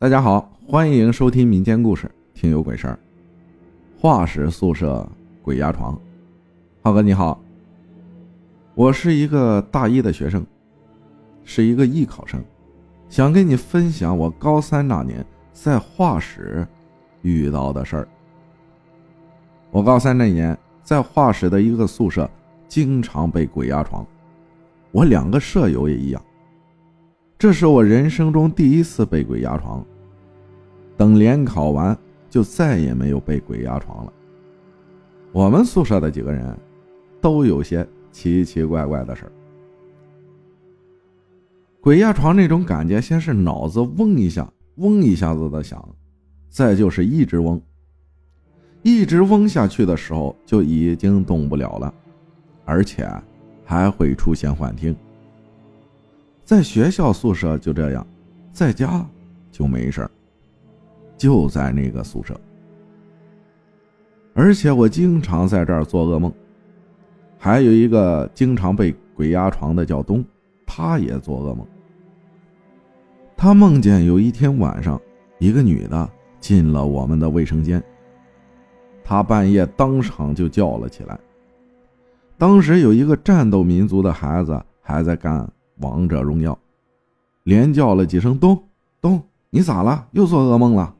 大家好，欢迎收听民间故事，听有鬼事儿。画室宿舍鬼压床，浩哥你好，我是一个大一的学生，是一个艺考生，想跟你分享我高三那年在画室遇到的事儿。我高三那年在画室的一个宿舍，经常被鬼压床，我两个舍友也一样。这是我人生中第一次被鬼压床。等联考完，就再也没有被鬼压床了。我们宿舍的几个人，都有些奇奇怪怪的事儿。鬼压床那种感觉，先是脑子嗡一下、嗡一下子的响，再就是一直嗡，一直嗡下去的时候就已经动不了了，而且还会出现幻听。在学校宿舍就这样，在家就没事就在那个宿舍。而且我经常在这儿做噩梦，还有一个经常被鬼压床的叫东，他也做噩梦。他梦见有一天晚上，一个女的进了我们的卫生间，他半夜当场就叫了起来。当时有一个战斗民族的孩子还在干。王者荣耀，连叫了几声“东东”，你咋了？又做噩梦了？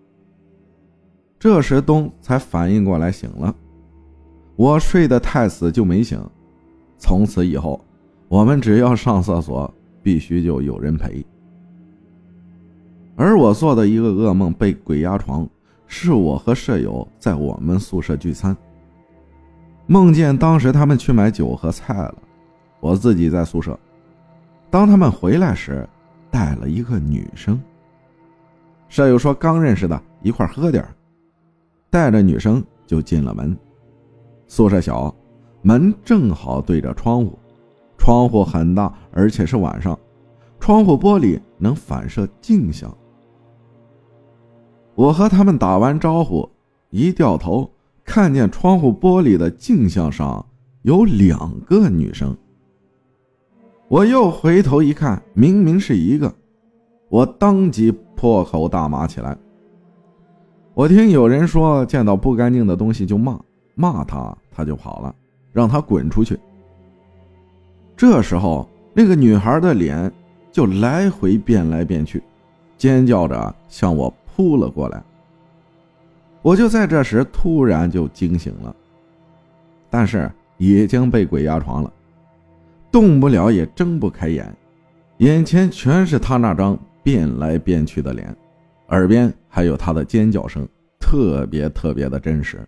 这时东才反应过来，醒了。我睡得太死就没醒。从此以后，我们只要上厕所，必须就有人陪。而我做的一个噩梦被鬼压床，是我和舍友在我们宿舍聚餐，梦见当时他们去买酒和菜了，我自己在宿舍。当他们回来时，带了一个女生。舍友说刚认识的，一块喝点带着女生就进了门。宿舍小，门正好对着窗户，窗户很大，而且是晚上，窗户玻璃能反射镜像。我和他们打完招呼，一掉头，看见窗户玻璃的镜像上有两个女生。我又回头一看，明明是一个，我当即破口大骂起来。我听有人说，见到不干净的东西就骂，骂他他就跑了，让他滚出去。这时候，那个女孩的脸就来回变来变去，尖叫着向我扑了过来。我就在这时突然就惊醒了，但是已经被鬼压床了。动不了，也睁不开眼，眼前全是他那张变来变去的脸，耳边还有他的尖叫声，特别特别的真实。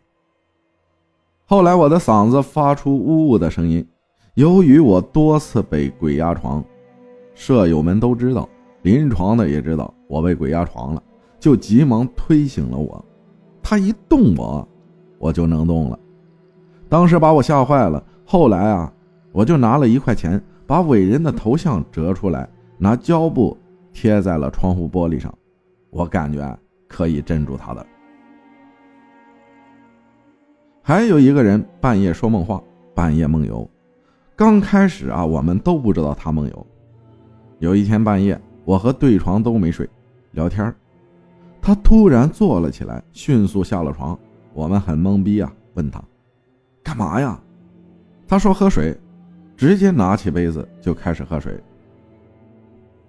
后来我的嗓子发出呜呜的声音，由于我多次被鬼压床，舍友们都知道，临床的也知道我被鬼压床了，就急忙推醒了我。他一动我，我就能动了，当时把我吓坏了。后来啊。我就拿了一块钱，把伟人的头像折出来，拿胶布贴在了窗户玻璃上，我感觉可以镇住他的。还有一个人半夜说梦话，半夜梦游。刚开始啊，我们都不知道他梦游。有一天半夜，我和对床都没睡，聊天他突然坐了起来，迅速下了床。我们很懵逼啊，问他干嘛呀？他说喝水。直接拿起杯子就开始喝水。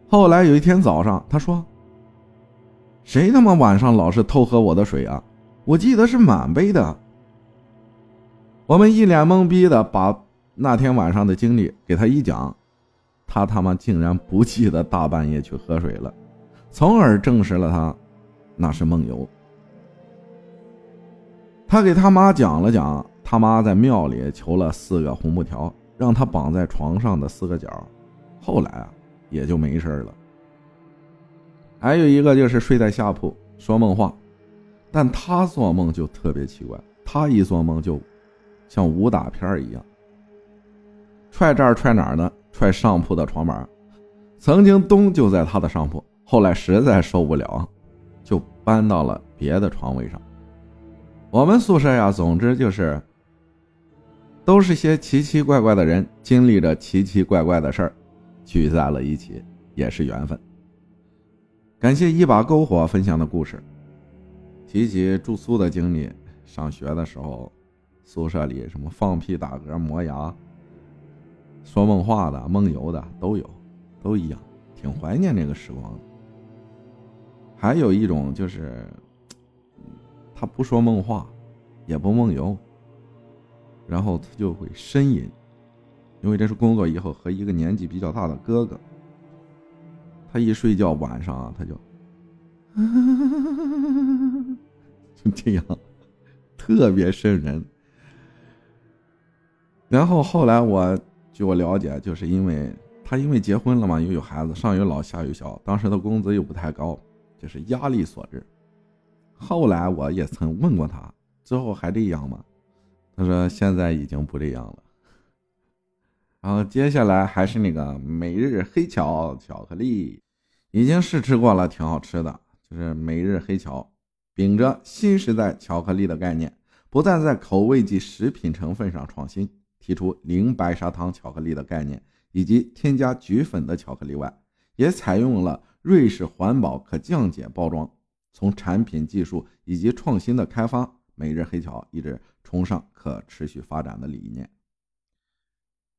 后来有一天早上，他说：“谁他妈晚上老是偷喝我的水啊？我记得是满杯的。”我们一脸懵逼的把那天晚上的经历给他一讲，他他妈竟然不记得大半夜去喝水了，从而证实了他那是梦游。他给他妈讲了讲，他妈在庙里求了四个红布条。让他绑在床上的四个角，后来啊也就没事了。还有一个就是睡在下铺说梦话，但他做梦就特别奇怪，他一做梦就像武打片一样，踹这儿踹哪儿呢，踹上铺的床板。曾经东就在他的上铺，后来实在受不了，就搬到了别的床位上。我们宿舍呀，总之就是。都是些奇奇怪怪的人，经历着奇奇怪怪的事儿，聚在了一起，也是缘分。感谢一把篝火分享的故事。提起住宿的经历，上学的时候，宿舍里什么放屁、打嗝、磨牙、说梦话的、梦游的都有，都一样，挺怀念那个时光的。还有一种就是，他不说梦话，也不梦游，然后他就会呻吟，因为这是工作以后和一个年纪比较大的哥哥。他一睡觉晚上啊，他就，就这样，特别瘆人。然后后来我据我了解，就是因为他因为结婚了嘛，又有孩子，上有老下有小，当时的工资又不太高，就是压力所致。后来我也曾问过他，之后还这样吗？他说现在已经不这样了。然后接下来还是那个每日黑巧巧克力。已经试吃过了，挺好吃的。就是每日黑巧，秉着新时代巧克力的概念，不但在口味及食品成分上创新，提出零白砂糖巧克力的概念，以及添加菊粉的巧克力外，也采用了瑞士环保可降解包装。从产品技术以及创新的开发，每日黑巧一直崇尚可持续发展的理念。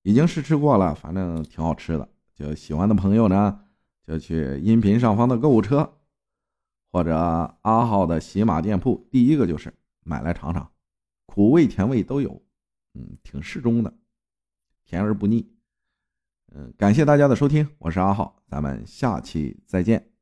已经试吃过了，反正挺好吃的。就喜欢的朋友呢。就去音频上方的购物车，或者阿浩的喜马店铺，第一个就是买来尝尝，苦味甜味都有，嗯，挺适中的，甜而不腻。嗯，感谢大家的收听，我是阿浩，咱们下期再见。